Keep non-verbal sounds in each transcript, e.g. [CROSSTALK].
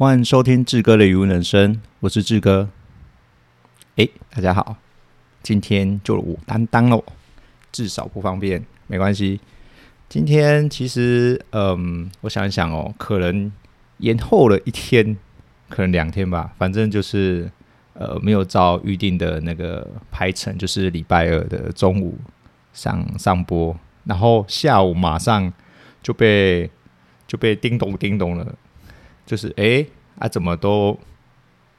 欢迎收听志哥的语文人生，我是志哥。哎，大家好，今天就我担当喽，至少不方便，没关系。今天其实，嗯，我想一想哦，可能延后了一天，可能两天吧，反正就是呃，没有照预定的那个排程，就是礼拜二的中午上上播，然后下午马上就被就被叮咚叮咚了，就是哎啊，怎么都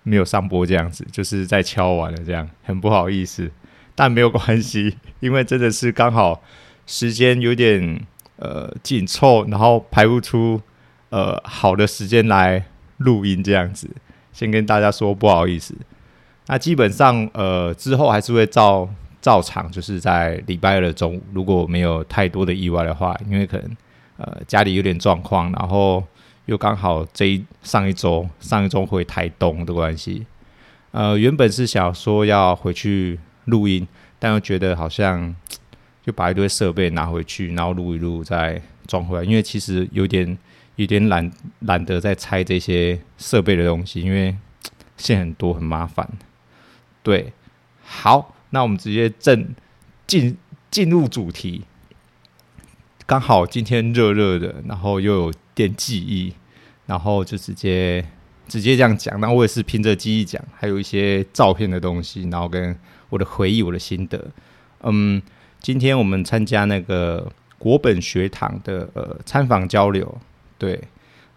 没有上播这样子，就是在敲完了这样，很不好意思，但没有关系，[LAUGHS] 因为真的是刚好时间有点。呃，紧凑，然后排不出呃好的时间来录音这样子，先跟大家说不好意思。那基本上呃之后还是会照照常，就是在礼拜二的中午，如果没有太多的意外的话，因为可能呃家里有点状况，然后又刚好这一上一周上一周回台东的关系，呃原本是想说要回去录音，但又觉得好像。就把一堆设备拿回去，然后录一录再装回来，因为其实有点有点懒懒得再拆这些设备的东西，因为线很多很麻烦。对，好，那我们直接正进进入主题。刚好今天热热的，然后又有点记忆，然后就直接直接这样讲。那我也是凭着记忆讲，还有一些照片的东西，然后跟我的回忆、我的心得，嗯。今天我们参加那个国本学堂的呃参访交流，对，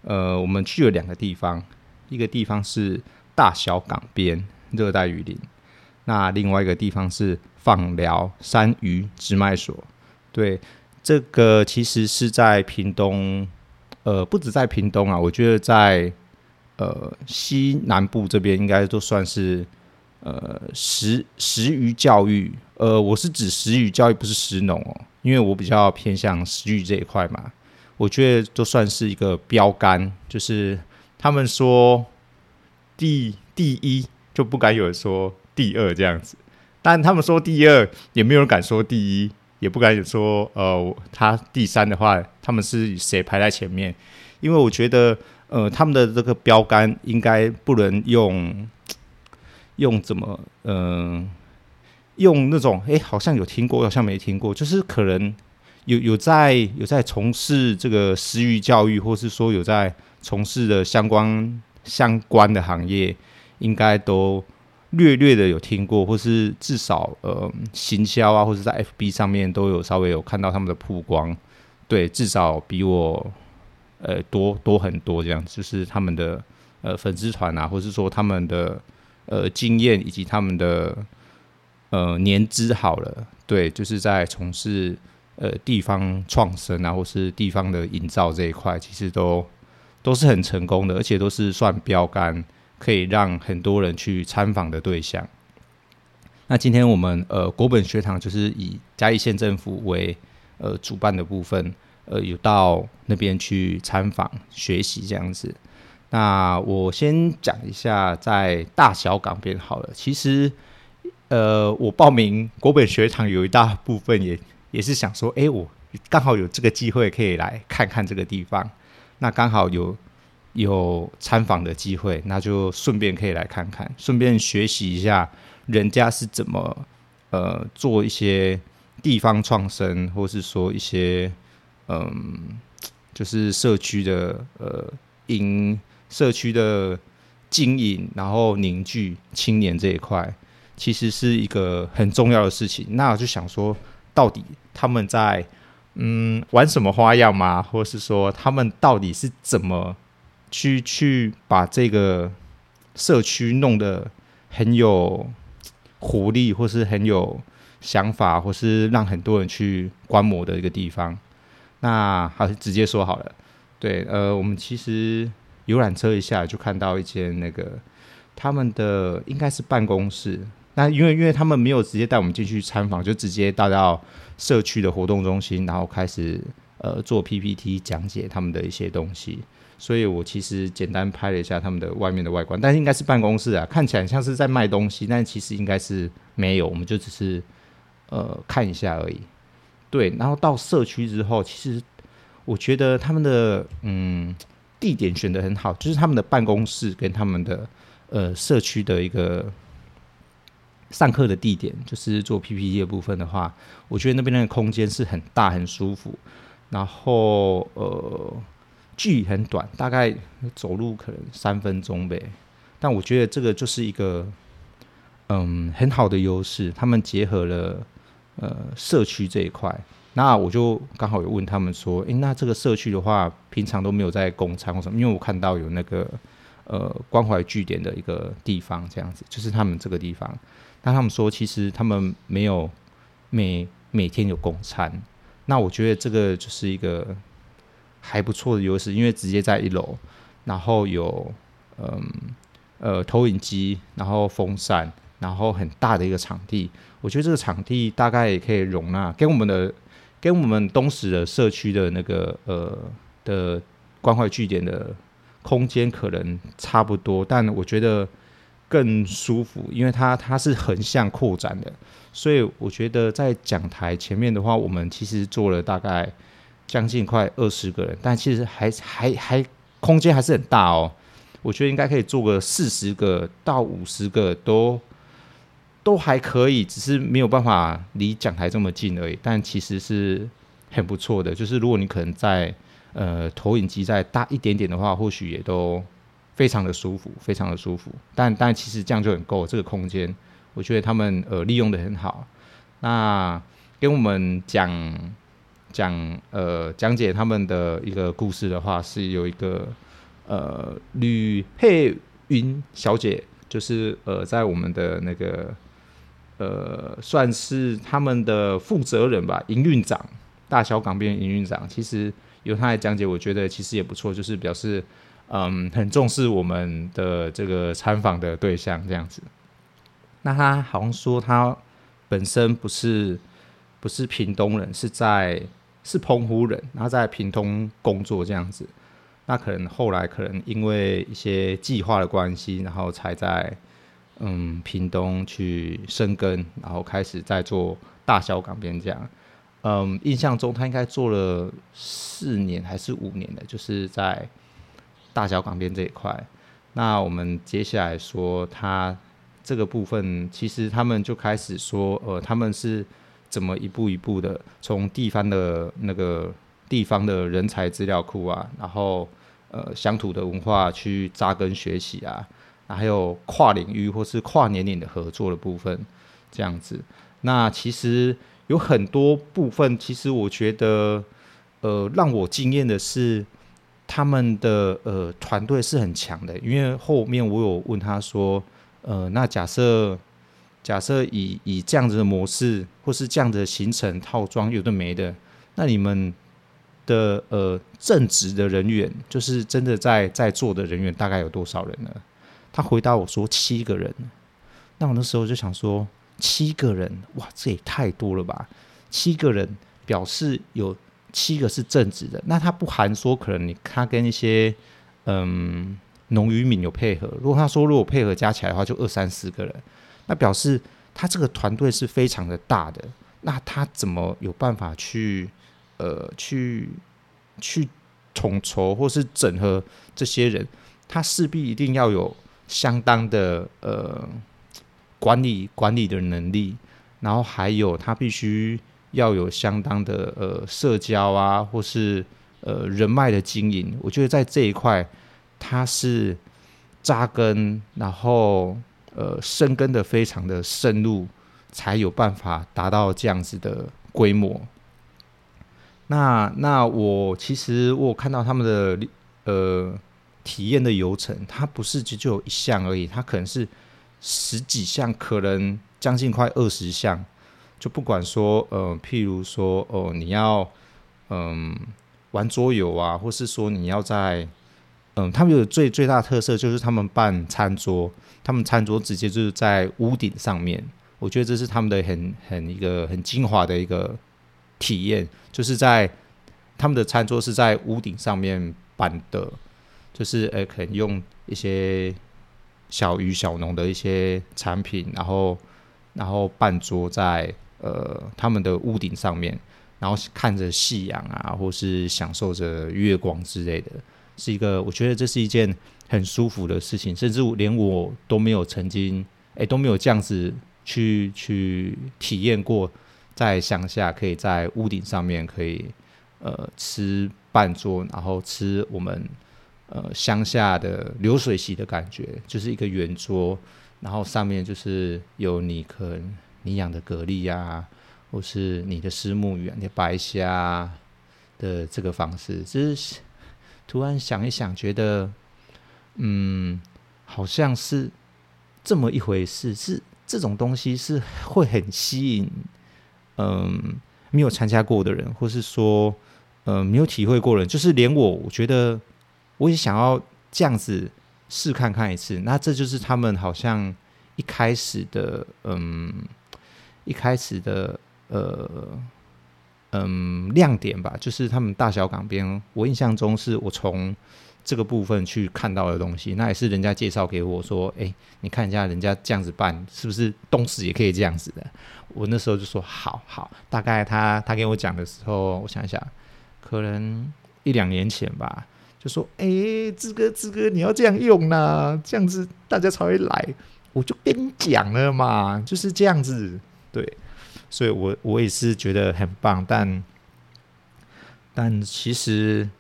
呃，我们去了两个地方，一个地方是大小港边热带雨林，那另外一个地方是放疗山鱼直卖所，对，这个其实是在屏东，呃，不止在屏东啊，我觉得在呃西南部这边应该都算是。呃，食食鱼教育，呃，我是指食鱼教育，不是食农哦，因为我比较偏向食鱼这一块嘛。我觉得都算是一个标杆，就是他们说第第一，就不敢有人说第二这样子。但他们说第二，也没有人敢说第一，也不敢说呃，他第三的话，他们是谁排在前面？因为我觉得，呃，他们的这个标杆应该不能用。[TSK] 用怎么嗯、呃，用那种哎，好像有听过，好像没听过，就是可能有有在有在从事这个私域教育，或是说有在从事的相关相关的行业，应该都略略的有听过，或是至少呃行销啊，或者在 FB 上面都有稍微有看到他们的曝光，对，至少比我呃多多很多这样，就是他们的呃粉丝团啊，或是说他们的。呃，经验以及他们的呃年资好了，对，就是在从事呃地方创生啊，或是地方的营造这一块，其实都都是很成功的，而且都是算标杆，可以让很多人去参访的对象。那今天我们呃国本学堂就是以嘉义县政府为呃主办的部分，呃有到那边去参访学习这样子。那我先讲一下，在大小港边好了。其实，呃，我报名国本学堂有一大部分也也是想说，哎，我刚好有这个机会可以来看看这个地方。那刚好有有参访的机会，那就顺便可以来看看，顺便学习一下人家是怎么呃做一些地方创生，或是说一些嗯、就是社区的呃营。社区的经营，然后凝聚青年这一块，其实是一个很重要的事情。那我就想说，到底他们在嗯玩什么花样吗？或是说他们到底是怎么去去把这个社区弄得很有活力，或是很有想法，或是让很多人去观摩的一个地方？那还是直接说好了。对，呃，我们其实。游览车一下就看到一间那个他们的应该是办公室。那因为因为他们没有直接带我们进去参访，就直接带到社区的活动中心，然后开始呃做 PPT 讲解他们的一些东西。所以我其实简单拍了一下他们的外面的外观，但是应该是办公室啊，看起来像是在卖东西，但其实应该是没有，我们就只是呃看一下而已。对，然后到社区之后，其实我觉得他们的嗯。地点选得很好，就是他们的办公室跟他们的呃社区的一个上课的地点，就是做 PPT 的部分的话，我觉得那边的空间是很大很舒服，然后呃距离很短，大概走路可能三分钟呗。但我觉得这个就是一个嗯很好的优势，他们结合了呃社区这一块。那我就刚好有问他们说，诶、那这个社区的话，平常都没有在供餐或什么？因为我看到有那个呃关怀据点的一个地方，这样子，就是他们这个地方。那他们说，其实他们没有每每天有供餐。那我觉得这个就是一个还不错的优势，因为直接在一楼，然后有嗯呃投影机，然后风扇，然后很大的一个场地。我觉得这个场地大概也可以容纳跟我们的。跟我们东石的社区的那个呃的关怀据点的空间可能差不多，但我觉得更舒服，因为它它是横向扩展的，所以我觉得在讲台前面的话，我们其实做了大概将近快二十个人，但其实还还还空间还是很大哦，我觉得应该可以做个四十个到五十个都。都还可以，只是没有办法离讲台这么近而已。但其实是很不错的，就是如果你可能在呃投影机再大一点点的话，或许也都非常的舒服，非常的舒服。但但其实这样就很够，这个空间我觉得他们呃利用得很好。那跟我们讲讲呃讲解他们的一个故事的话，是有一个呃吕佩云小姐，就是呃在我们的那个。呃，算是他们的负责人吧，营运长，大小港边营运长。其实由他来讲解，我觉得其实也不错，就是表示嗯很重视我们的这个参访的对象这样子。那他好像说他本身不是不是屏东人，是在是澎湖人，然后在屏东工作这样子。那可能后来可能因为一些计划的关系，然后才在。嗯，屏东去生根，然后开始在做大小港边这样。嗯，印象中他应该做了四年还是五年的，就是在大小港边这一块。那我们接下来说他这个部分，其实他们就开始说，呃，他们是怎么一步一步的从地方的那个地方的人才资料库啊，然后呃乡土的文化去扎根学习啊。还有跨领域或是跨年龄的合作的部分，这样子。那其实有很多部分，其实我觉得，呃，让我惊艳的是他们的呃团队是很强的。因为后面我有问他说，呃，那假设假设以以这样子的模式或是这样的行程套装有的没的，那你们的呃正职的人员，就是真的在在做的人员，大概有多少人呢？他回答我说七个人，那我那时候就想说七个人，哇，这也太多了吧！七个人表示有七个是正职的，那他不含说可能你他跟一些嗯农渔民有配合。如果他说如果配合加起来的话，就二三十个人，那表示他这个团队是非常的大的。那他怎么有办法去呃去去统筹或是整合这些人？他势必一定要有。相当的呃管理管理的能力，然后还有他必须要有相当的呃社交啊，或是呃人脉的经营。我觉得在这一块，他是扎根，然后呃深耕的非常的深入，才有办法达到这样子的规模。那那我其实我看到他们的呃。体验的流程，它不是只就有一项而已，它可能是十几项，可能将近快二十项。就不管说，呃，譬如说，哦、你要，嗯、玩桌游啊，或是说你要在，嗯、他们有最最大特色就是他们办餐桌，他们餐桌直接就是在屋顶上面。我觉得这是他们的很很一个很精华的一个体验，就是在他们的餐桌是在屋顶上面办的。就是呃，可能用一些小鱼小农的一些产品，然后然后办桌在呃他们的屋顶上面，然后看着夕阳啊，或是享受着月光之类的。是一个我觉得这是一件很舒服的事情，甚至连我都没有曾经哎都没有这样子去去体验过，在乡下可以在屋顶上面可以呃吃半桌，然后吃我们呃乡下的流水席的感觉，就是一个圆桌，然后上面就是有你可能你养的蛤蜊呀，或是你的虱目鱼、你的白虾的这个方式，只是突然想一想，觉得嗯，好像是这么一回事，是这种东西是会很吸引嗯没有参加过的人，或是说嗯没有体会过的人，就是连我，我觉得我也想要这样子试看看一次。那这就是他们好像一开始的嗯，一开始的呃。嗯，亮点吧，就是他们大小港边，我印象中是我从这个部分去看到的东西，那也是人家介绍给我说，哎、你看一下人家这样子办，是不是东石也可以这样子的？我那时候就说好好，大概他他给我讲的时候，我想一想，可能一两年前吧，就说，哎、欸，志哥志哥，你要这样用呢、这样子大家才会来，我就跟你讲了嘛，就是这样子，对。所以我，我也是觉得很棒，但但其实，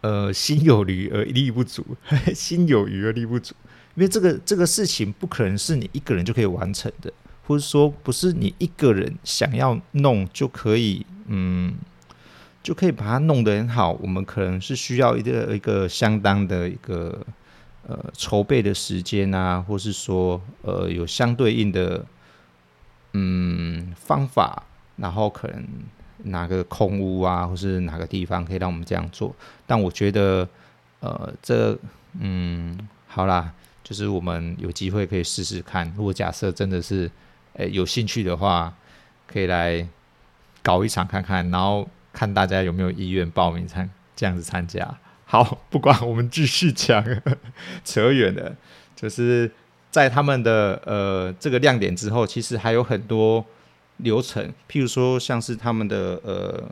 呃，心有余而力不足，[LAUGHS] 心有余而力不足，因为这个这个事情不可能是你一个人就可以完成的，或者说不是你一个人想要弄就可以，嗯，就可以把它弄得很好。我们可能是需要一个一个相当的一个呃筹备的时间啊，或是说呃有相对应的。嗯，方法，然后可能哪个空屋啊，或是哪个地方可以让我们这样做？但我觉得，呃，这嗯，好啦，就是我们有机会可以试试看。如果假设真的是，诶有兴趣的话，可以来搞一场看看，然后看大家有没有意愿报名参这样子参加。好，不管我们继续讲，扯远了，就是。在他们的呃这个亮点之后，其实还有很多流程，譬如说像是他们的呃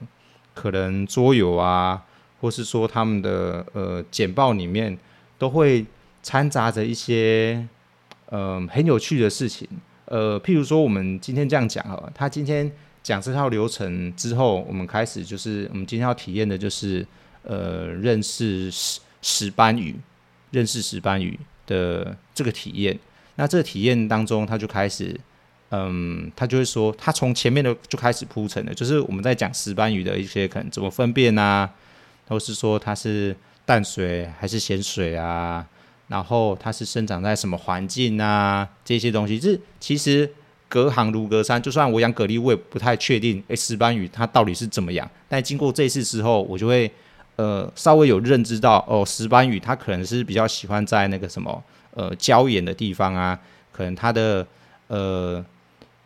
可能桌游啊，或是说他们的呃简报里面都会掺杂着一些嗯、呃、很有趣的事情。呃，譬如说我们今天这样讲啊，他今天讲这套流程之后，我们开始就是我们今天要体验的就是呃认识石石斑鱼，认识石斑鱼的这个体验。那这个体验当中，他就开始，嗯，他就会说，他从前面的就开始铺陈了，就是我们在讲石斑鱼的一些可能怎么分辨啊，或是说它是淡水还是咸水啊，然后它是生长在什么环境啊，这些东西，就是其实隔行如隔山。就算我养蛤蜊，我也不太确定，诶，石斑鱼它到底是怎么养。但经过这次之后，我就会呃稍微有认知到，哦，石斑鱼它可能是比较喜欢在那个什么。呃，礁岩的地方啊，可能它的呃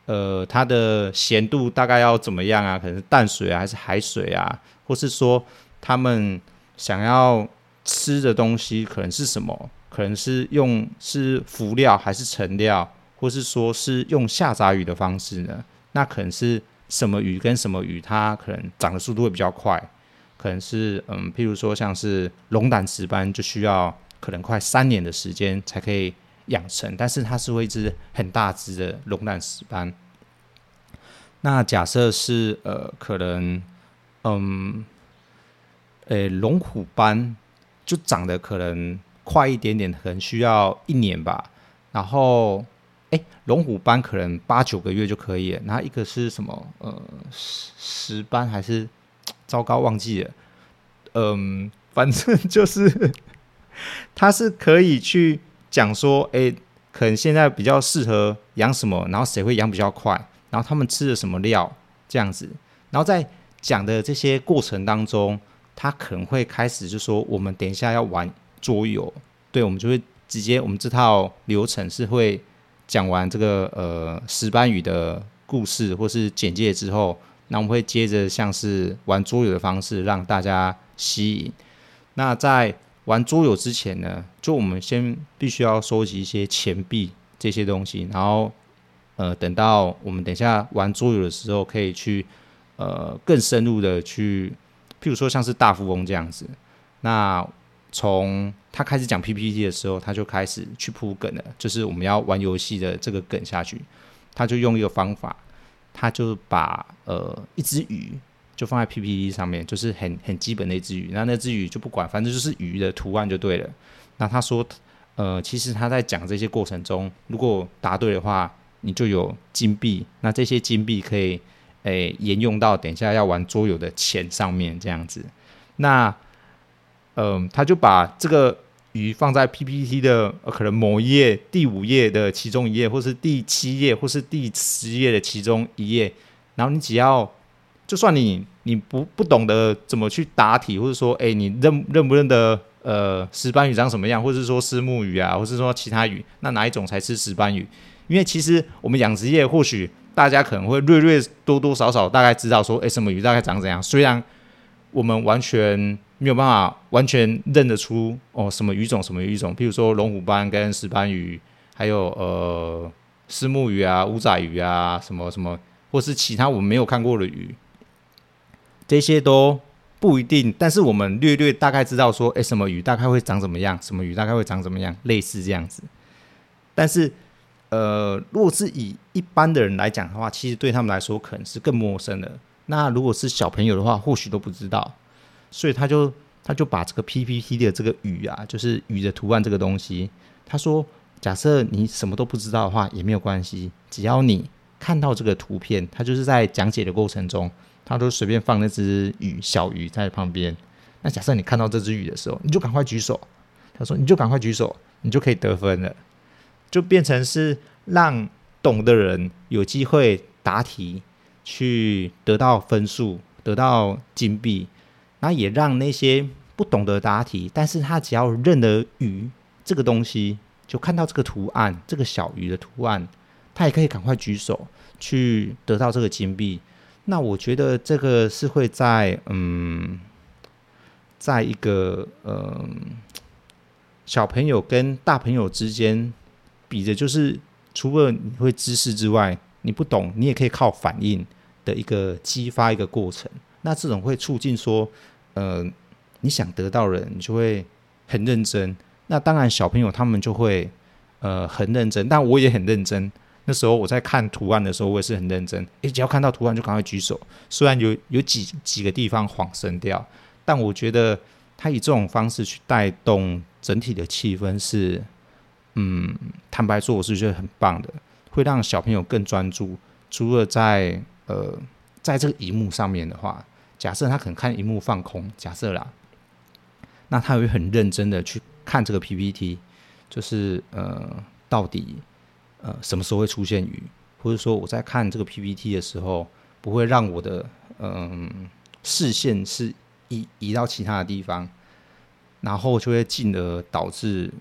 呃它的咸度大概要怎么样啊？可能是淡水啊，还是海水啊？或是说他们想要吃的东西可能是什么？可能是用是浮料还是沉料？或是说是用下杂鱼的方式呢？那可能是什么鱼跟什么鱼，它可能长的速度会比较快？可能是嗯，譬如说像是龙胆石斑就需要。可能快三年的时间才可以养成，但是它是会一只很大只的龙胆石斑。那假设是呃，可能嗯，诶，龙虎斑就长得可能快一点点，可能需要一年吧。然后诶，龙虎斑可能八九个月就可以了。然后一个是什么？呃，石斑还是糟糕忘记了？嗯，反正就是。它是可以去讲说，哎、可能现在比较适合养什么，然后谁会养比较快，然后他们吃的什么料这样子，然后在讲的这些过程当中，他可能会开始就说，我们等一下要玩桌游，对，我们就会直接，我们这套流程是会讲完这个呃石斑鱼的故事或是简介之后，那我们会接着像是玩桌游的方式让大家吸引，那在。玩桌游之前呢，就我们先必须要收集一些钱币这些东西，然后呃，等到我们等一下玩桌游的时候，可以去呃更深入的去，譬如说像是大富翁这样子。那从他开始讲 PPT 的时候，他就开始去铺梗了，就是我们要玩游戏的这个梗下去，他就用一个方法，他就把呃一只鱼就放在 PPT 上面，就是很很基本的一只鱼，那那只鱼就不管，反正就是鱼的图案就对了。那他说，呃，其实他在讲这些过程中，如果答对的话，你就有金币，那这些金币可以。诶，沿用到等一下要玩桌游的钱上面这样子，那，嗯、他就把这个鱼放在 PPT 的、呃、可能某一页第五页的其中一页，或是第七页，或是第十页的其中一页，然后你只要，就算你你不不懂得怎么去答题，或者说，诶，你认认不认得呃石斑鱼长什么样，或者说丝木鱼啊，或是说其他鱼，那哪一种才是石斑鱼？因为其实我们养殖业或许。大家可能会略略多多少少大概知道说，诶，什么鱼大概长怎样？虽然我们完全没有办法完全认得出哦，什么鱼种什么鱼种，譬如说龙虎斑跟石斑鱼，还有呃丝木鱼啊、乌仔鱼啊，什么什么，或是其他我们没有看过的鱼，这些都不一定。但是我们略略大概知道说，诶，什么鱼大概会长怎么样？什么鱼大概会长怎么样？类似这样子，但是。呃，如果是以一般的人来讲的话，其实对他们来说可能是更陌生的。那如果是小朋友的话，或许都不知道。所以他就他就把这个 PPT 的这个鱼啊，就是鱼的图案这个东西，他说，假设你什么都不知道的话也没有关系，只要你看到这个图片，他就是在讲解的过程中，他都随便放那只鱼小鱼在旁边。那假设你看到这只鱼的时候，你就赶快举手。他说，你就赶快举手，你就可以得分了。就变成是让懂的人有机会答题，去得到分数，得到金币，那也让那些不懂得答题，但是他只要认得鱼这个东西，就看到这个图案，这个小鱼的图案，他也可以赶快举手去得到这个金币。那我觉得这个是会在嗯，在一个嗯小朋友跟大朋友之间。比的就是，除了你会知识之外，你不懂，你也可以靠反应的一个激发一个过程。那这种会促进说，呃，你想得到人，你就会很认真。那当然，小朋友他们就会呃很认真，但我也很认真。那时候我在看图案的时候，我也是很认真。诶，只要看到图案就赶快举手。虽然有有几几个地方晃神掉，但我觉得他以这种方式去带动整体的气氛是。嗯，坦白说，我是觉得很棒的，会让小朋友更专注。除了在呃，在这个荧幕上面的话，假设他可能看荧幕放空，假设啦，那他会很认真的去看这个 PPT，就是呃，到底呃什么时候会出现雨，或者说我在看这个 PPT 的时候，不会让我的嗯、视线是移移到其他的地方，然后就会进而导致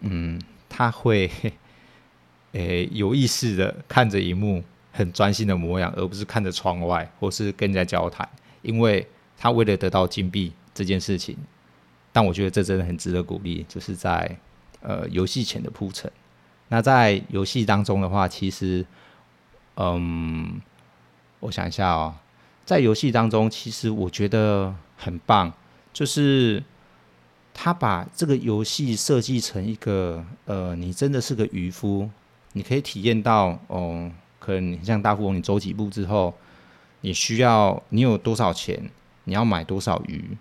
嗯。他会，[LAUGHS] 诶，有意识的看着荧幕，很专心的模样，而不是看着窗外或是跟人家交谈，因为他为了得到金币这件事情。但我觉得这真的很值得鼓励，就是在呃游戏前的铺陈。那在游戏当中的话，其实，嗯，我想一下哦，在游戏当中，其实我觉得很棒，就是。他把这个游戏设计成一个，呃，你真的是个渔夫，你可以体验到，哦，可能你像大富翁，你走几步之后，你需要你有多少钱，你要买多少鱼，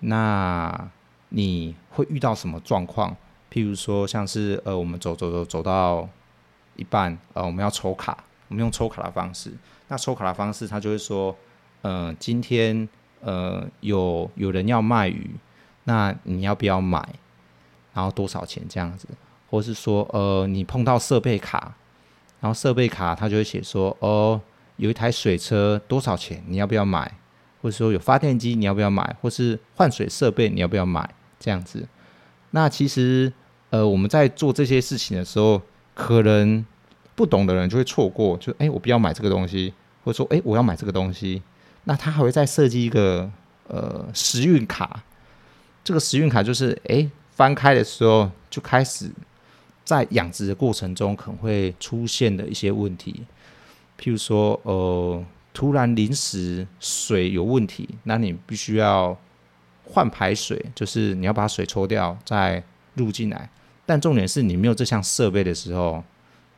那你会遇到什么状况？譬如说，像是呃，我们走走走走到一半，呃，我们要抽卡，我们用抽卡的方式，那抽卡的方式，他就会说，呃，今天呃有有人要卖鱼。那你要不要买？然后多少钱这样子？或是说，呃，你碰到设备卡，然后设备卡它就会写说，哦，有一台水车多少钱？你要不要买？或者说有发电机你要不要买？或是换水设备你要不要买？这样子。那其实，呃，我们在做这些事情的时候，可能不懂的人就会错过，就哎，我不要买这个东西，或者说，哎，我要买这个东西。那他还会再设计一个呃时运卡。这个时运卡就是，哎，翻开的时候就开始在养殖的过程中可能会出现的一些问题，譬如说，呃，突然临时水有问题，那你必须要换排水，就是你要把水抽掉再入进来。但重点是你没有这项设备的时候，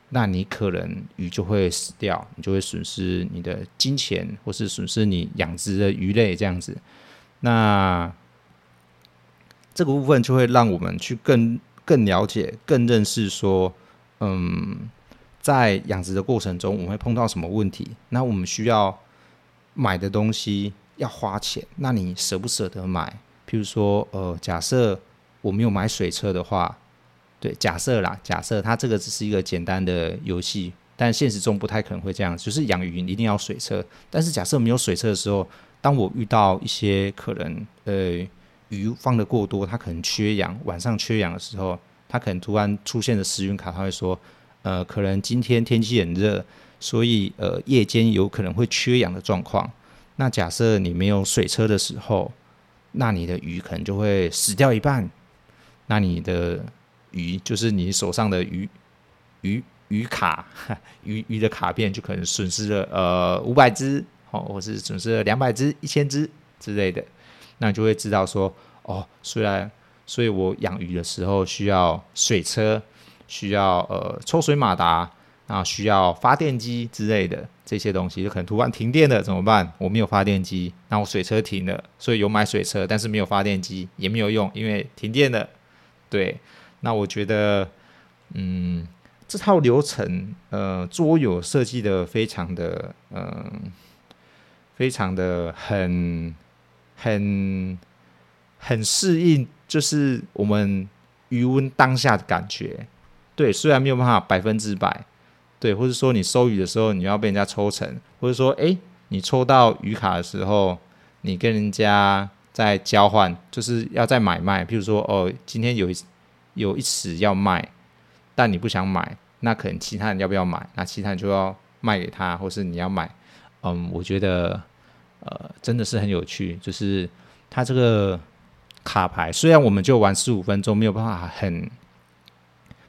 那你可能鱼就会死掉，你就会损失你的金钱，或是损失你养殖的鱼类这样子。那这个部分就会让我们去更更了解、更认识说，嗯，在养殖的过程中，我们会碰到什么问题？那我们需要买的东西要花钱，那你舍不舍得买？譬如说，呃，假设我没有买水车的话，对，假设啦，假设它这个只是一个简单的游戏，但现实中不太可能会这样，就是养鱼一定要水车。但是假设没有水车的时候，当我遇到一些可能，呃。鱼放的过多，它可能缺氧。晚上缺氧的时候，它可能突然出现的时运卡，它会说，呃，可能今天天气很热，所以呃夜间有可能会缺氧的状况。那假设你没有水车的时候，那你的鱼可能就会死掉一半。那你的鱼就是你手上的鱼鱼鱼卡 [LAUGHS] 鱼鱼的卡片就可能损失了呃五百只哦，或是损失了两百只、一千只之类的。那你就会知道说，哦，虽然，所以我养鱼的时候需要水车，需要呃抽水马达，然后需要发电机之类的这些东西，就可能突然停电了怎么办？我没有发电机，那我水车停了，所以有买水车，但是没有发电机也没有用，因为停电了。对，那我觉得，嗯，这套流程，呃，桌游设计的非常的，嗯、非常的很。很很适应，就是我们余温当下的感觉。对，虽然没有办法百分之百，对，或者说你收鱼的时候，你要被人家抽成，或者说，哎，你抽到鱼卡的时候，你跟人家在交换，就是要在买卖。譬如说，哦，今天有一有一尺要卖，但你不想买，那可能其他人要不要买？那其他人就要卖给他，或是你要买。嗯，我觉得。呃，真的是很有趣，就是它这个卡牌，虽然我们就玩十五分钟，没有办法很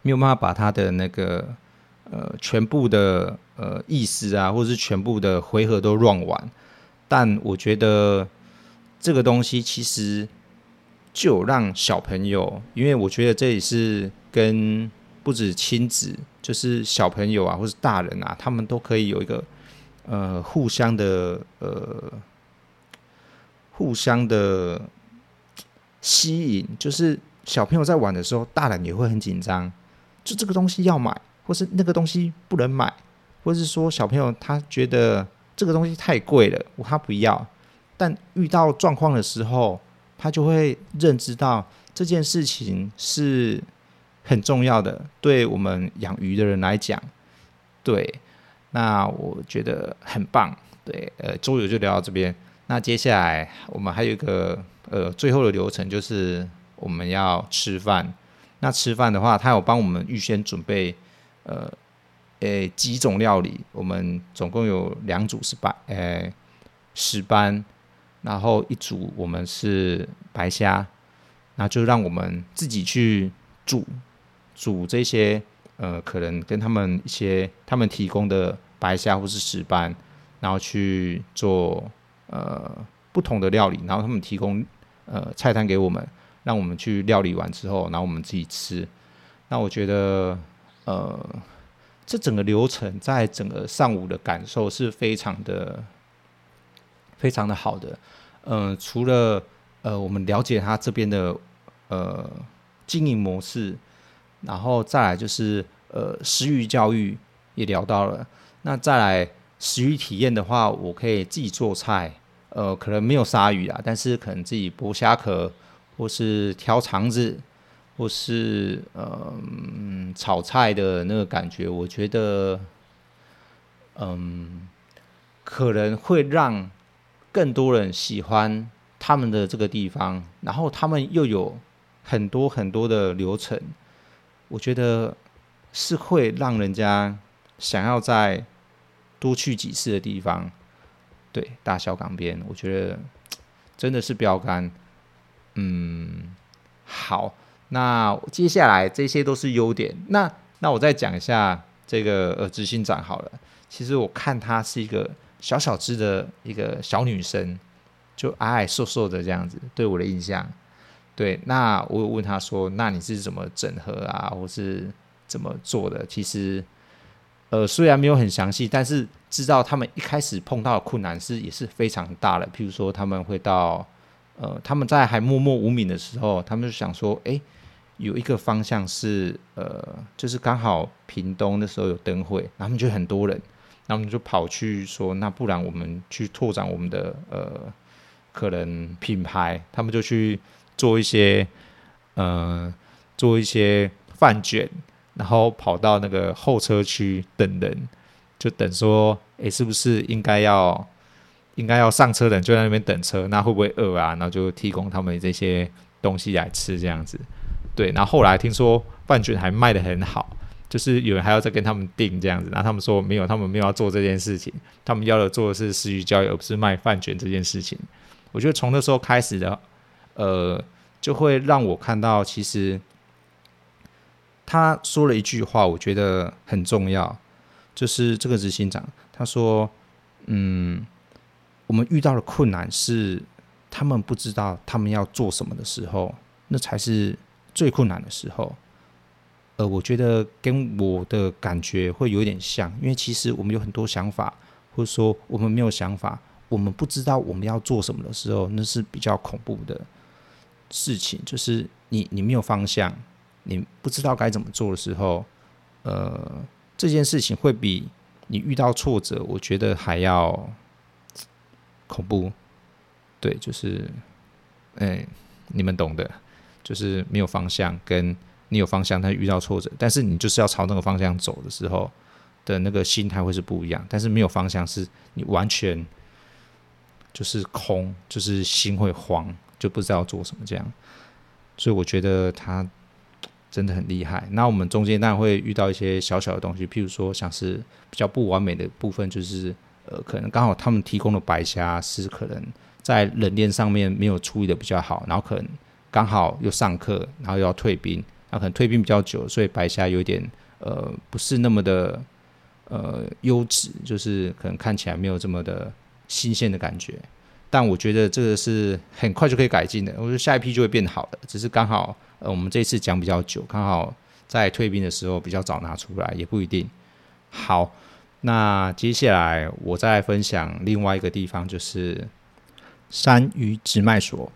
没有办法把它的那个呃全部的呃意思啊，或者是全部的回合都 run 完，但我觉得这个东西其实就让小朋友，因为我觉得这也是跟不止亲子，就是小朋友啊，或是大人啊，他们都可以有一个。呃，互相的呃，互相的吸引，就是小朋友在玩的时候，大人也会很紧张。就这个东西要买，或是那个东西不能买，或是说小朋友他觉得这个东西太贵了，他不要。但遇到状况的时候，他就会认知到这件事情是很重要的，对我们养鱼的人来讲，对。那我觉得很棒，对，呃，周游就聊到这边。那接下来我们还有一个呃最后的流程，就是我们要吃饭。那吃饭的话，他有帮我们预先准备呃，诶几种料理。我们总共有两组是白，诶石斑，然后一组我们是白虾，那就让我们自己去煮煮这些。呃，可能跟他们一些他们提供的白虾或是石斑，然后去做呃不同的料理，然后他们提供呃菜单给我们，让我们去料理完之后，然后我们自己吃。那我觉得呃，这整个流程在整个上午的感受是非常的非常的好的。嗯、除了呃我们了解他这边的呃经营模式。然后再来就是呃食鱼教育也聊到了，那再来食鱼体验的话，我可以自己做菜，呃可能没有鲨鱼啊，但是可能自己剥虾壳，或是挑肠子，或是呃炒菜的那个感觉，我觉得嗯可能会让更多人喜欢他们的这个地方，然后他们又有很多很多的流程。我觉得是会让人家想要再多去几次的地方，对，大小港边，我觉得真的是标杆。嗯，好，那接下来这些都是优点。那那我再讲一下这个呃执行长好了。其实我看她是一个小小只的一个小女生，就矮矮瘦瘦的这样子，对我的印象。对，那我有问他说：“那你是怎么整合啊，或是怎么做的？”其实，呃，虽然没有很详细，但是知道他们一开始碰到的困难是也是非常大的。譬如说，他们会到呃，他们在还默默无名的时候，他们就想说：“哎，有一个方向是呃，就是刚好屏东那时候有灯会，然后就很多人，然后他们就跑去说：那不然我们去拓展我们的呃，可能品牌，他们就去。”做一些，呃，做一些饭卷，然后跑到那个候车区等人，就等说，哎，是不是应该要，应该要上车的就在那边等车，那会不会饿啊？然后就提供他们这些东西来吃，这样子。对，然后后来听说饭卷还卖的很好，就是有人还要再跟他们订这样子，然后他们说没有，他们没有要做这件事情，他们要的做的是私域交易，而不是卖饭卷这件事情。我觉得从那时候开始的。呃，就会让我看到，其实他说了一句话，我觉得很重要，就是这个执行长他说：“嗯，我们遇到的困难是他们不知道他们要做什么的时候，那才是最困难的时候。”呃，我觉得跟我的感觉会有点像，因为其实我们有很多想法，或者说我们没有想法，我们不知道我们要做什么的时候，那是比较恐怖的。事情就是你，你没有方向，你不知道该怎么做的时候，呃，这件事情会比你遇到挫折，我觉得还要恐怖。对，就是，哎，你们懂的，就是没有方向，跟你有方向，但遇到挫折，但是你就是要朝那个方向走的时候的那个心态会是不一样。但是没有方向，是你完全就是空，就是心会慌。就不知道做什么这样，所以我觉得他真的很厉害。那我们中间当然会遇到一些小小的东西，譬如说像是比较不完美的部分，就是呃，可能刚好他们提供的白虾是可能在冷链上面没有处理的比较好，然后可能刚好又上课，然后又要退兵，那可能退兵比较久，所以白虾有点呃不是那么的呃优质，就是可能看起来没有这么的新鲜的感觉。但我觉得这个是很快就可以改进的，我觉得下一批就会变好的，只是刚好呃我们这次讲比较久，刚好在退兵的时候比较早拿出来，也不一定。好，那接下来我再分享另外一个地方，就是山鱼直卖所。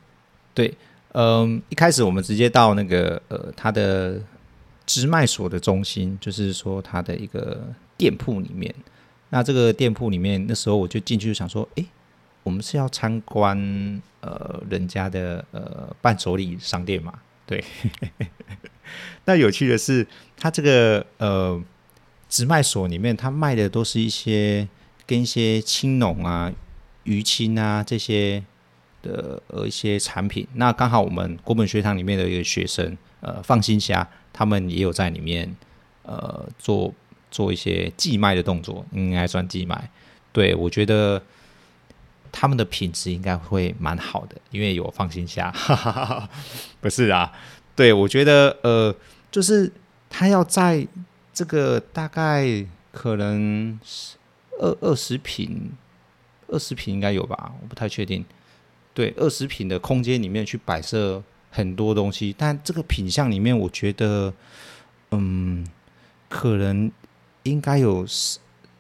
对，嗯、一开始我们直接到那个呃他的直卖所的中心，就是说他的一个店铺里面。那这个店铺里面，那时候我就进去就想说，诶。我们是要参观呃人家的呃伴手礼商店嘛？对。[LAUGHS] 那有趣的是，他这个呃直卖所里面，他卖的都是一些跟一些青农啊、鱼青啊这些的呃一些产品。那刚好我们国本学堂里面的一个学生呃放心虾，他们也有在里面呃做做一些寄卖的动作，应该算寄卖。对，我觉得。他们的品质应该会蛮好的，因为有放心虾。[LAUGHS] 不是啊，对，我觉得呃，就是他要在这个大概可能二二十平，二十平应该有吧，我不太确定。对，二十坪的空间里面去摆设很多东西，但这个品相里面，我觉得嗯，可能应该有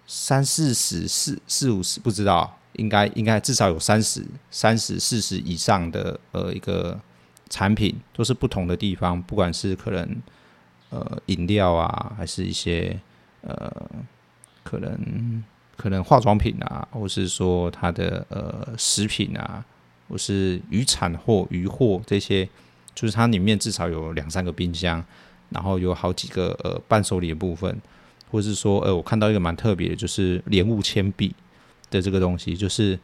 三四十、四四五十，不知道。应该应该至少有三十三十四十以上的呃一个产品，都是不同的地方，不管是可能呃饮料啊，还是一些呃可能可能化妆品啊，或是说它的呃食品啊，或是渔产货、渔货这些，就是它里面至少有两三个冰箱，然后有好几个呃伴手礼的部分，或是说呃我看到一个蛮特别的，就是莲雾铅笔。的这个东西就是，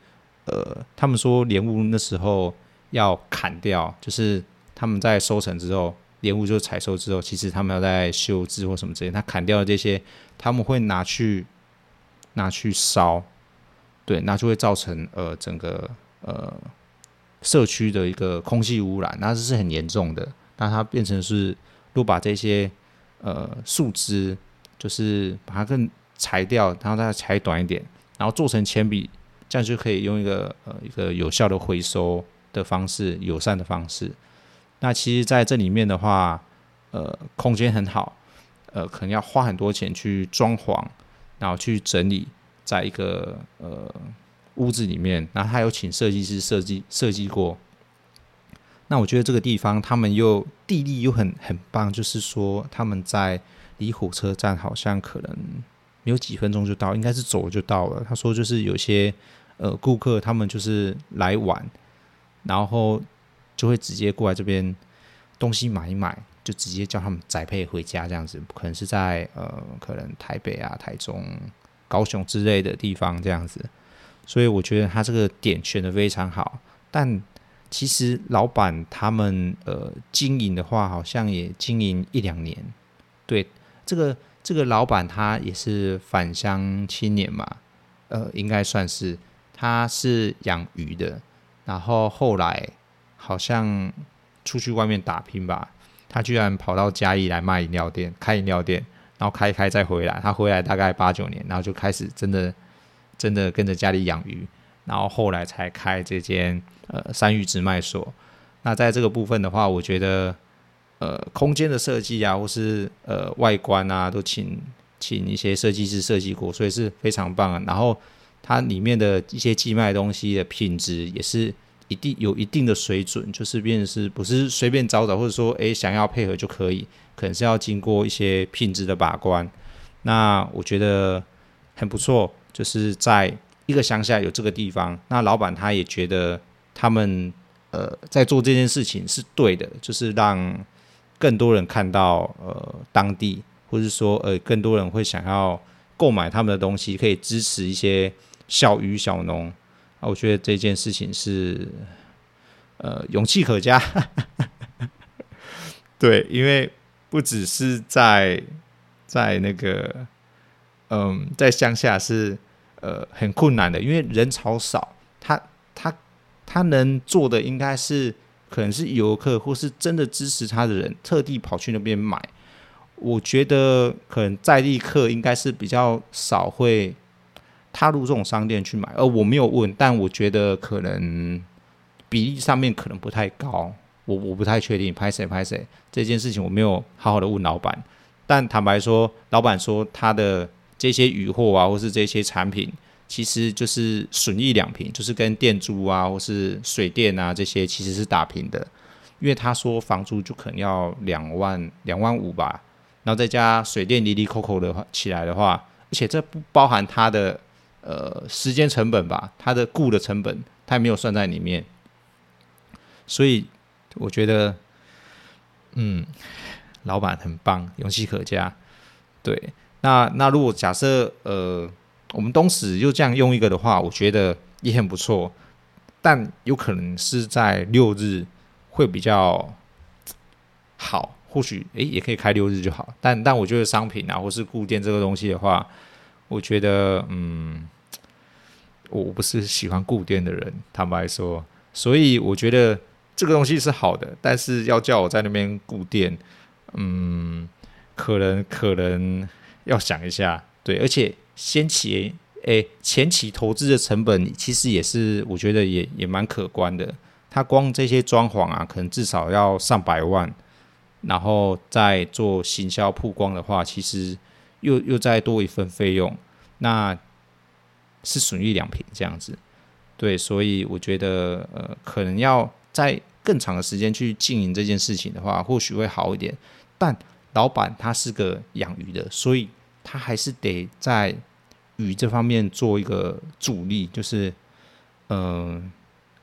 呃，他们说莲雾那时候要砍掉，就是他们在收成之后，莲雾就采收之后，其实他们要在修枝或什么之类，他砍掉的这些，他们会拿去拿去烧，对，那就会造成呃整个呃社区的一个空气污染，那这是很严重的。那它变成是，如果把这些呃树枝，就是把它更裁掉，然后再裁短一点。然后做成铅笔这样就可以用一个呃一个有效的回收的方式，友善的方式。那其实在这里面的话，呃，空间很好，呃，可能要花很多钱去装潢，然后去整理，在一个呃屋子里面，然后他有请设计师设计设计过。那我觉得这个地方他们又地利又很很棒，就是说他们在离火车站好像可能没有几分钟就到，应该是走就到了。他说就是有些呃顾客他们就是来晚，然后就会直接过来这边东西买一买，就直接叫他们宅配回家这样子。可能是在呃可能台北啊、台中、高雄之类的地方这样子。所以我觉得他这个点选的非常好，但。其实老板他们呃经营的话，好像也经营一两年。对，这个这个老板他也是返乡青年嘛，呃，应该算是他是养鱼的，然后后来好像出去外面打拼吧，他居然跑到嘉义来卖饮料店，开饮料店，然后开一开再回来。他回来大概八九年，然后就开始真的真的跟着家里养鱼。然后后来才开这间呃山芋直卖所。那在这个部分的话，我觉得呃空间的设计啊，或是呃外观啊，都请请一些设计师设计过，所以是非常棒啊。然后它里面的一些寄卖东西的品质也是一定有一定的水准，就是变是不是随便找找，或者说诶想要配合就可以，可能是要经过一些品质的把关。那我觉得很不错，就是在。一个乡下有这个地方，那老板他也觉得他们呃在做这件事情是对的，就是让更多人看到呃当地，或是说呃更多人会想要购买他们的东西，可以支持一些小鱼小农啊。我觉得这件事情是呃勇气可嘉，[LAUGHS] 对，因为不只是在在那个嗯在乡下是。呃，很困难的，因为人潮少，他他他能做的应该是可能是游客或是真的支持他的人特地跑去那边买。我觉得可能在地客应该是比较少会踏入这种商店去买，而我没有问，但我觉得可能比例上面可能不太高，我我不太确定。拍谁拍谁这件事情我没有好好的问老板，但坦白说，老板说他的。这些渔货啊，或是这些产品，其实就是损益两平，就是跟店租啊，或是水电啊这些其实是打平的。因为他说房租就可能要两万两万五吧，然后再加水电哩哩扣扣的话起来的话，而且这不包含他的呃时间成本吧，他的雇的成本他也没有算在里面。所以我觉得，嗯，老板很棒，勇气可嘉，对。那那如果假设呃，我们东石又这样用一个的话，我觉得也很不错，但有可能是在六日会比较好，或许诶也可以开六日就好，但但我觉得商品啊或是固电这个东西的话，我觉得嗯，我不是喜欢固店的人，坦白说，所以我觉得这个东西是好的，但是要叫我在那边固店，嗯，可能可能。要想一下，对，而且先期诶，前期投资的成本其实也是，我觉得也也蛮可观的。它光这些装潢啊，可能至少要上百万，然后再做行销曝光的话，其实又又再多一份费用，那是损益两平这样子。对，所以我觉得呃，可能要在更长的时间去经营这件事情的话，或许会好一点，但。老板他是个养鱼的，所以他还是得在鱼这方面做一个主力，就是，嗯、呃，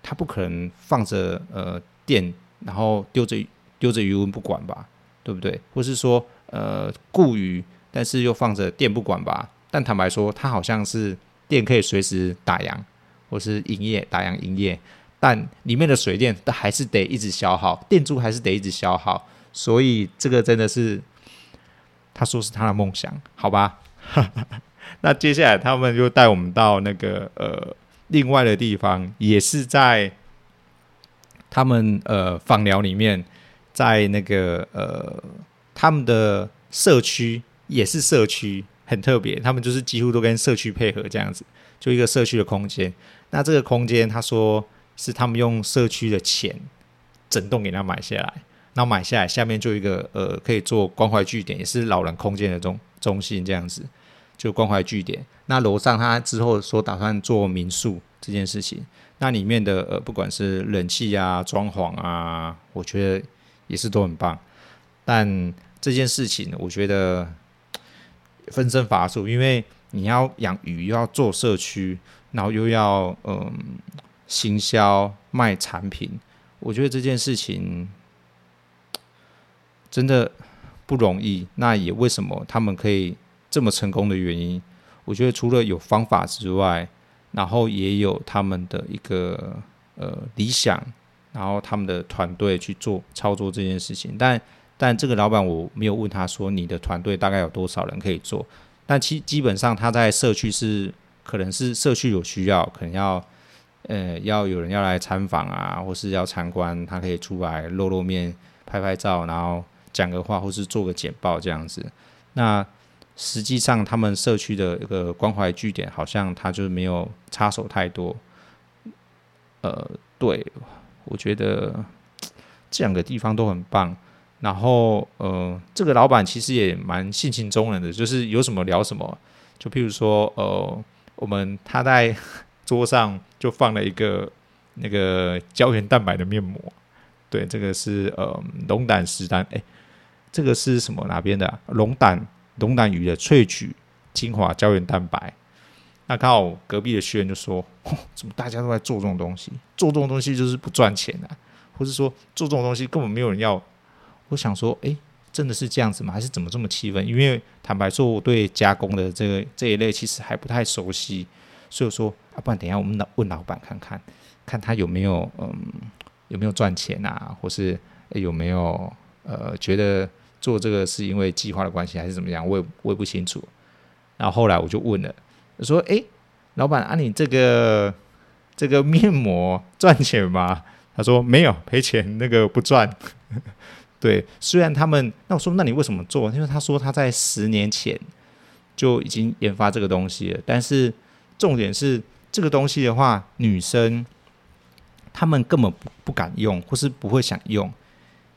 他不可能放着呃店，然后丢着丢着鱼塭不管吧，对不对？或是说呃雇鱼，但是又放着店不管吧？但坦白说，他好像是店可以随时打烊，或是营业打烊营业，但里面的水电都还是得一直消耗，电租还是得一直消耗。所以这个真的是，他说是他的梦想，好吧？[LAUGHS] 那接下来他们就带我们到那个呃另外的地方，也是在他们呃枋寮里面，在那个呃他们的社区也是社区，很特别，他们就是几乎都跟社区配合这样子，就一个社区的空间。那这个空间，他说是他们用社区的钱整栋给他买下来，然后买下来下面就一个呃可以做关怀据点，也是老人空间的中中心这样子，就关怀据点。那楼上他之后说打算做民宿这件事情，那里面的呃不管是冷气啊、装潢啊，我觉得也是都很棒。但这件事情，我觉得分身乏术，因为你要养鱼，又要做社区。然后又要嗯行销卖产品，我觉得这件事情真的不容易。那也为什么他们可以这么成功的原因，我觉得除了有方法之外，然后也有他们的一个呃理想，然后他们的团队去做操作这件事情。但但这个老板我没有问他说，你的团队大概有多少人可以做，但其基本上他在社区是。可能是社区有需要，可能要，呃，要有人要来参访啊，或是要参观，他可以出来露露面、拍拍照，然后讲个话，或是做个简报这样子。那实际上，他们社区的一个关怀据点，好像他就没有插手太多。呃，对，我觉得这两个地方都很棒。然后，呃，这个老板其实也蛮性情中人的，就是有什么聊什么。就譬如说，呃。我们他在 [LAUGHS] 桌上就放了一个那个胶原蛋白的面膜，对，这个是呃龙胆石丹，哎，这个是什么哪边的？龙胆龙胆鱼的萃取精华胶原蛋白。那刚好隔壁的学员就说：“，怎么大家都在做这种东西？做这种东西就是不赚钱啊，或是说做这种东西根本没有人要。”我想说，哎。真的是这样子吗？还是怎么这么气愤？因为坦白说，我对加工的这个这一类其实还不太熟悉，所以说啊，不然等一下我们老问老板看看，看他有没有嗯有没有赚钱啊，或是有没有呃觉得做这个是因为计划的关系还是怎么样？我也我也不清楚。然后后来我就问了，说：“哎，老板啊，你这个这个面膜赚钱吗？” [LAUGHS] 他说：“没有，赔钱，那个不赚。[LAUGHS] ”对，虽然他们，那我说，那你为什么做？因为他说他在十年前就已经研发这个东西了。但是重点是，这个东西的话，女生她们根本不不敢用，或是不会想用，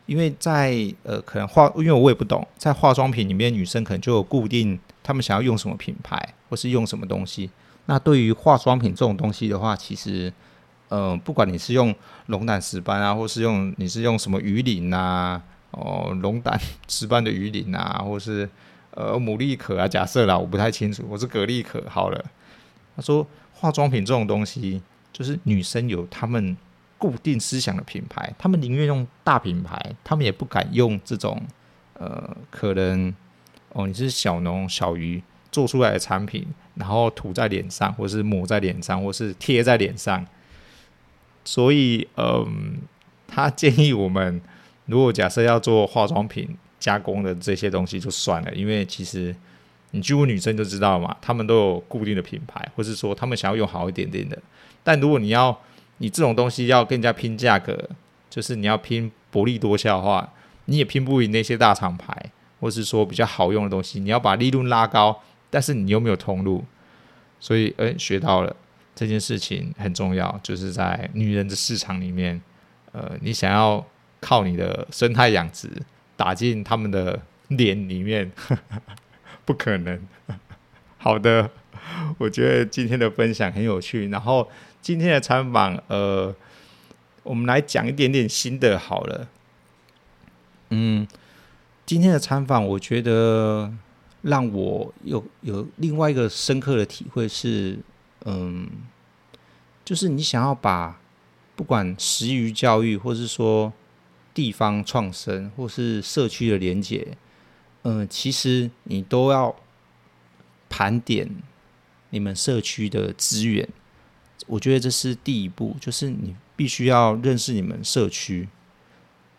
因为在呃，可能化，因为我也不懂，在化妆品里面，女生可能就有固定她们想要用什么品牌，或是用什么东西。那对于化妆品这种东西的话，其实。呃，不管你是用龙胆石斑啊，或是用你是用什么鱼鳞啊，哦，龙胆石斑的鱼鳞啊，或是呃牡蛎壳啊，假设啦，我不太清楚，我是蛤蜊壳好了。他说化妆品这种东西，就是女生有她们固定思想的品牌，他们宁愿用大品牌，他们也不敢用这种呃可能哦你是小农小鱼做出来的产品，然后涂在脸上，或是抹在脸上，或是贴在脸上。所以，嗯，他建议我们，如果假设要做化妆品加工的这些东西，就算了，因为其实你去问女生就知道嘛，他们都有固定的品牌，或是说他们想要用好一点点的。但如果你要你这种东西要跟人家拼价格，就是你要拼薄利多销的话，你也拼不赢那些大厂牌，或是说比较好用的东西，你要把利润拉高，但是你又没有通路，所以，嗯，学到了。这件事情很重要，就是在女人的市场里面，呃，你想要靠你的生态养殖打进他们的脸里面，[LAUGHS] 不可能。好的，我觉得今天的分享很有趣。然后今天的参访，呃，我们来讲一点点新的好了。嗯，今天的参访，我觉得让我有有另外一个深刻的体会是。嗯，就是你想要把不管食鱼教育，或是说地方创生，或是社区的连结，嗯，其实你都要盘点你们社区的资源。我觉得这是第一步，就是你必须要认识你们社区，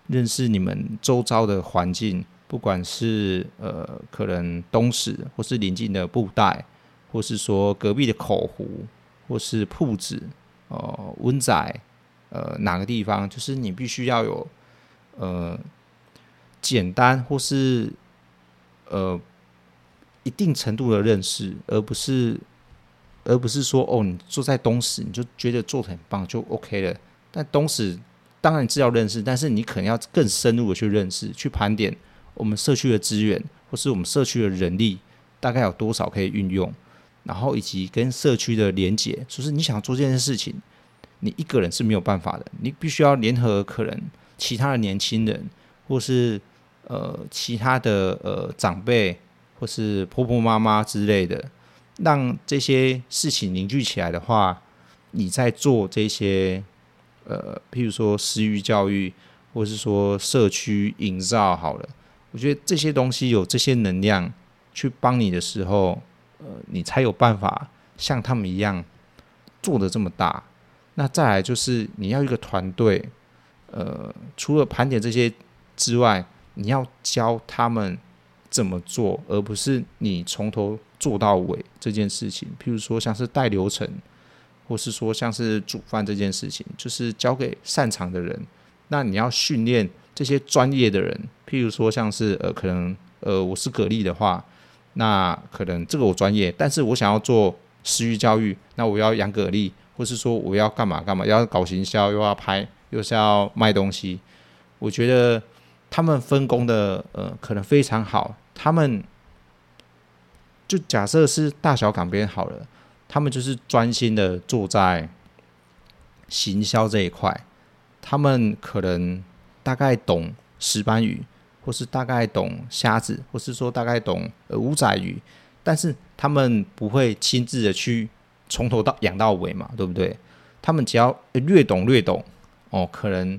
认识你们周遭的环境，不管是呃，可能东石或是邻近的布袋。或是说隔壁的口湖，或是铺子，呃，温仔，呃，哪个地方，就是你必须要有，呃，简单或是呃一定程度的认识，而不是而不是说哦，你坐在东石你就觉得做的很棒就 OK 了。但东石当然是要认识，但是你可能要更深入的去认识，去盘点我们社区的资源，或是我们社区的人力大概有多少可以运用，然后以及跟社区的连结，就是你想做这件事情，你一个人是没有办法的，你必须要联合可能其他的年轻人，或是呃其他的呃长辈，或是婆婆妈妈之类的。让这些事情凝聚起来的话，你在做这些呃，譬如说私域教育，或是说社区营造好了，我觉得这些东西有这些能量去帮你的时候，呃，你才有办法像他们一样做得这么大。那再来就是你要一个团队，呃，除了盘点这些之外，你要教他们怎么做，而不是你从头。做到尾这件事情，譬如说像是带流程，或是说像是煮饭这件事情，就是交给擅长的人。那你要训练这些专业的人，譬如说像是呃，可能呃，我是蛤蜊的话，那可能这个我专业，但是我想要做食育教育，那我要养蛤蜊，或是说我要干嘛干嘛，要搞行销，又要拍，又是要卖东西。我觉得他们分工的呃，可能非常好，他们。就假设是大小港边好了，他们就是专心的做在行销这一块，他们可能大概懂石斑鱼，或是大概懂虾子，或是说大概懂呃午仔鱼，但是他们不会亲自的去从头到养到尾嘛，对不对？他们只要略懂略懂哦，可能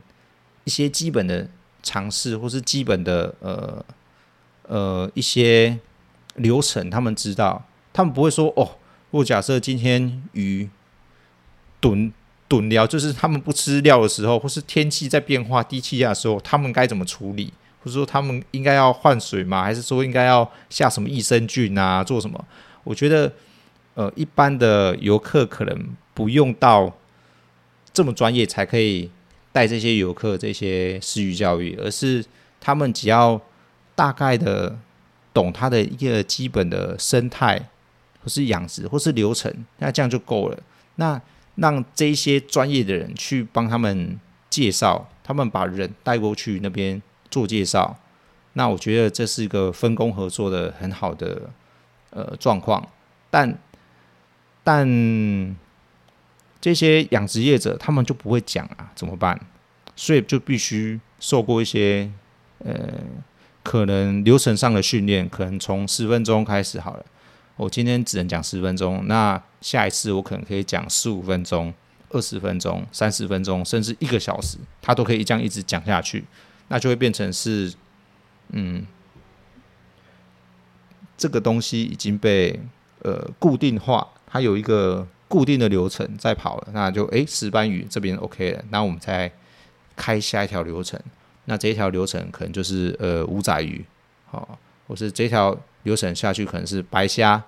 一些基本的常识，或是基本的呃呃一些。流程他们知道，他们不会说哦。如果假设今天鱼炖炖料，就是他们不吃料的时候，或是天气在变化、低气压的时候，他们该怎么处理？或者说他们应该要换水吗？还是说应该要下什么益生菌啊？做什么？我觉得，呃，一般的游客可能不用到这么专业才可以带这些游客这些食育教育，而是他们只要大概的。懂它的一个基本的生态，或是养殖，或是流程，那这样就够了。那让这些专业的人去帮他们介绍，他们把人带过去那边做介绍。那我觉得这是一个分工合作的很好的呃状况。但但这些养殖业者他们就不会讲啊，怎么办？所以就必须受过一些呃。可能流程上的训练，可能从十分钟开始好了。我今天只能讲十分钟，那下一次我可能可以讲十五分钟、二十分钟、三十分钟，甚至一个小时，他都可以这样一直讲下去。那就会变成是，嗯，这个东西已经被呃固定化，它有一个固定的流程在跑了。那就诶，石斑鱼这边 OK 了，那我们再开下一条流程。那这一条流程可能就是呃五仔鱼，好、哦，或是这条流程下去可能是白虾，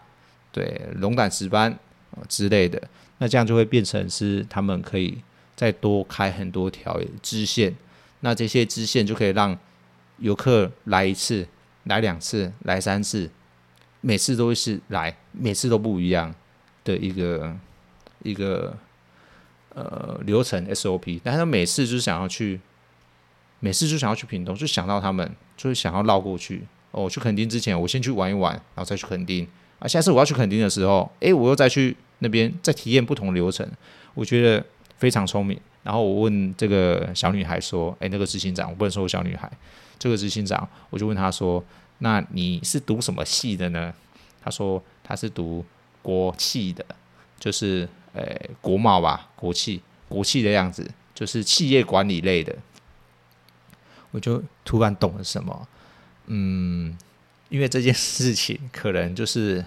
对，龙胆石斑、之类的。那这样就会变成是他们可以再多开很多条支线，那这些支线就可以让游客来一次、来两次、来三次，每次都是来，每次都不一样的一个一个呃流程 SOP，但他每次就是想要去。每次就想要去屏东，就想到他们，就是想要绕过去。哦，去垦丁之前，我先去玩一玩，然后再去垦丁。啊，下次我要去垦丁的时候，诶，我又再去那边再体验不同的流程。我觉得非常聪明。然后我问这个小女孩说：“诶，那个执行长，我不能说我小女孩，这个执行长，我就问他说：那你是读什么系的呢？他说他是读国企的，就是诶国贸吧，国企，国企的样子，就是企业管理类的。”我就突然懂了什么，嗯，因为这件事情可能就是，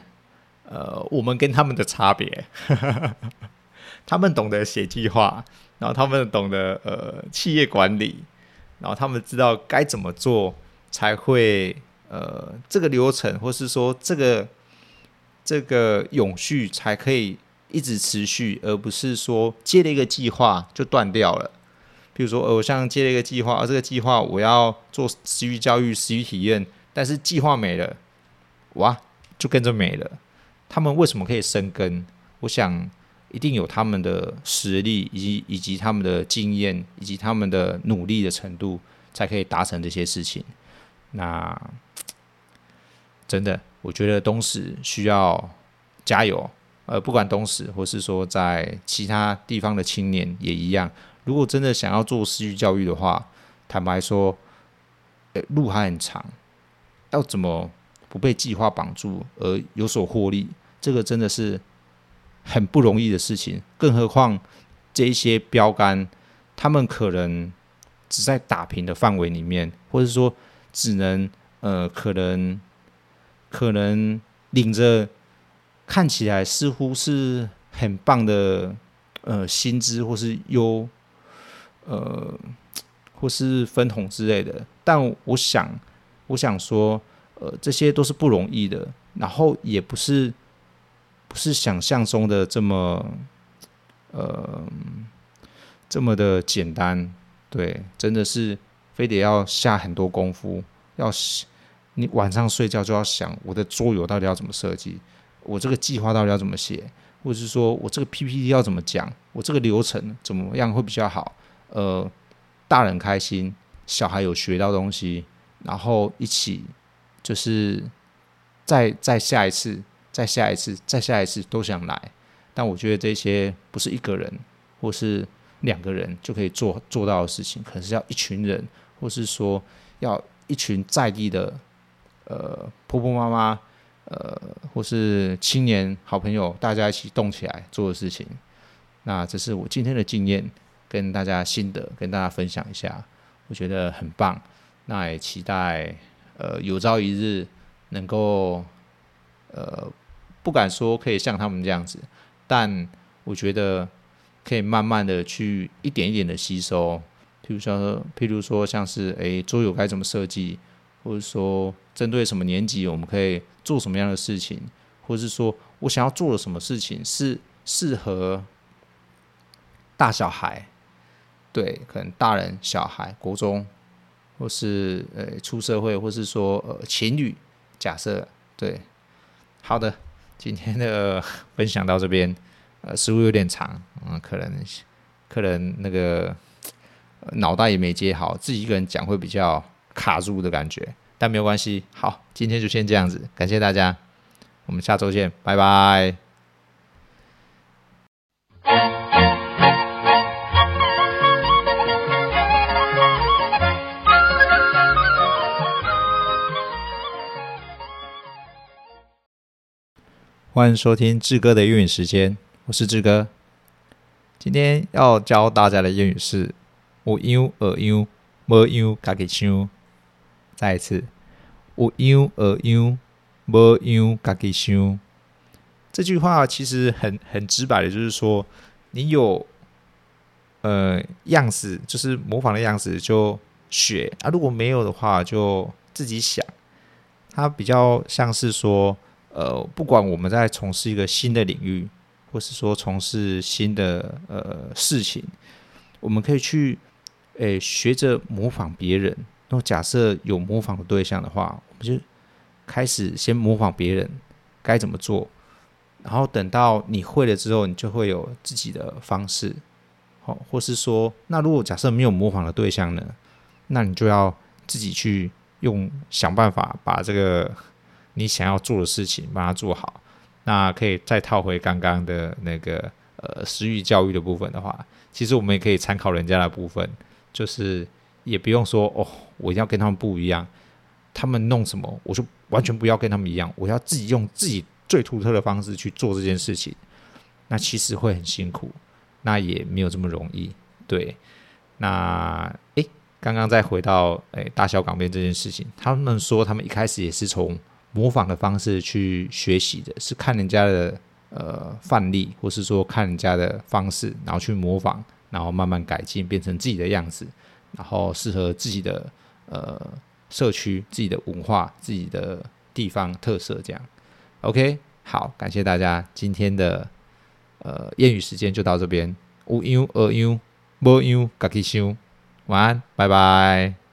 呃，我们跟他们的差别，[LAUGHS] 他们懂得写计划，然后他们懂得呃企业管理，然后他们知道该怎么做才会呃这个流程，或是说这个这个永续才可以一直持续，而不是说接了一个计划就断掉了。比如说，呃，我像接了一个计划，而这个计划我要做食育教育、食育体验，但是计划没了，哇，就跟着没了。他们为什么可以生根？我想一定有他们的实力，以及以及他们的经验，以及他们的努力的程度，才可以达成这些事情。那真的，我觉得东石需要加油。呃，不管东石，或是说在其他地方的青年也一样。如果真的想要做私域教育的话，坦白说，呃，路还很长，要怎么不被计划绑住而有所获利？这个真的是很不容易的事情。更何况这一些标杆，他们可能只在打平的范围里面，或者说只能呃，可能可能领着。看起来似乎是很棒的，呃，薪资或是优，呃，或是分红之类的。但我想，我想说，呃，这些都是不容易的，然后也不是不是想象中的这么，呃，这么的简单。对，真的是非得要下很多功夫，要你晚上睡觉就要想我的桌游到底要怎么设计。我这个计划到底要怎么写，或者是说我这个 PPT 要怎么讲，我这个流程怎么样会比较好？呃，大人开心，小孩有学到东西，然后一起就是再再下一次，再下一次，再下一次都想来。但我觉得这些不是一个人或是两个人就可以做做到的事情，可是要一群人，或是说要一群在地的呃婆婆妈妈。呃，或是青年好朋友，大家一起动起来做的事情，那这是我今天的经验，跟大家心得，跟大家分享一下，我觉得很棒。那也期待，呃，有朝一日能够，呃，不敢说可以像他们这样子，但我觉得可以慢慢的去一点一点的吸收，譬如说，譬如说像是，诶，桌游该怎么设计，或者说针对什么年级，我们可以。做什么样的事情，或者是说我想要做的什么事情是适合大小孩，对，可能大人、小孩、国中，或是呃出社会，或是说呃情侣，假设对，好的，今天的分享到这边，呃，似乎有点长，嗯，可能可能那个脑袋也没接好，自己一个人讲会比较卡住的感觉。但没有关系，好，今天就先这样子，感谢大家，我们下周见，拜拜。欢迎收听志哥的英语时间，我是志哥，今天要教大家的英语是“有样学样，无样家己想”。再一次，有样学样，无样家己想。这句话其实很很直白的，就是说，你有呃样子，就是模仿的样子就学啊；如果没有的话，就自己想。它比较像是说，呃，不管我们在从事一个新的领域，或是说从事新的呃事情，我们可以去诶学着模仿别人。那假设有模仿的对象的话，我们就开始先模仿别人该怎么做，然后等到你会了之后，你就会有自己的方式。好，或是说，那如果假设没有模仿的对象呢？那你就要自己去用想办法把这个你想要做的事情把它做好。那可以再套回刚刚的那个呃私域教育的部分的话，其实我们也可以参考人家的部分，就是。也不用说哦，我一定要跟他们不一样。他们弄什么，我就完全不要跟他们一样。我要自己用自己最独特的方式去做这件事情。那其实会很辛苦，那也没有这么容易。对，那诶，刚刚再回到诶大小港边这件事情，他们说他们一开始也是从模仿的方式去学习的，是看人家的呃范例，或是说看人家的方式，然后去模仿，然后慢慢改进，变成自己的样子。然后适合自己的呃社区、自己的文化、自己的地方特色，这样。OK，好，感谢大家今天的呃谚语时间就到这边。有样学样，无样家己想。晚安，拜拜。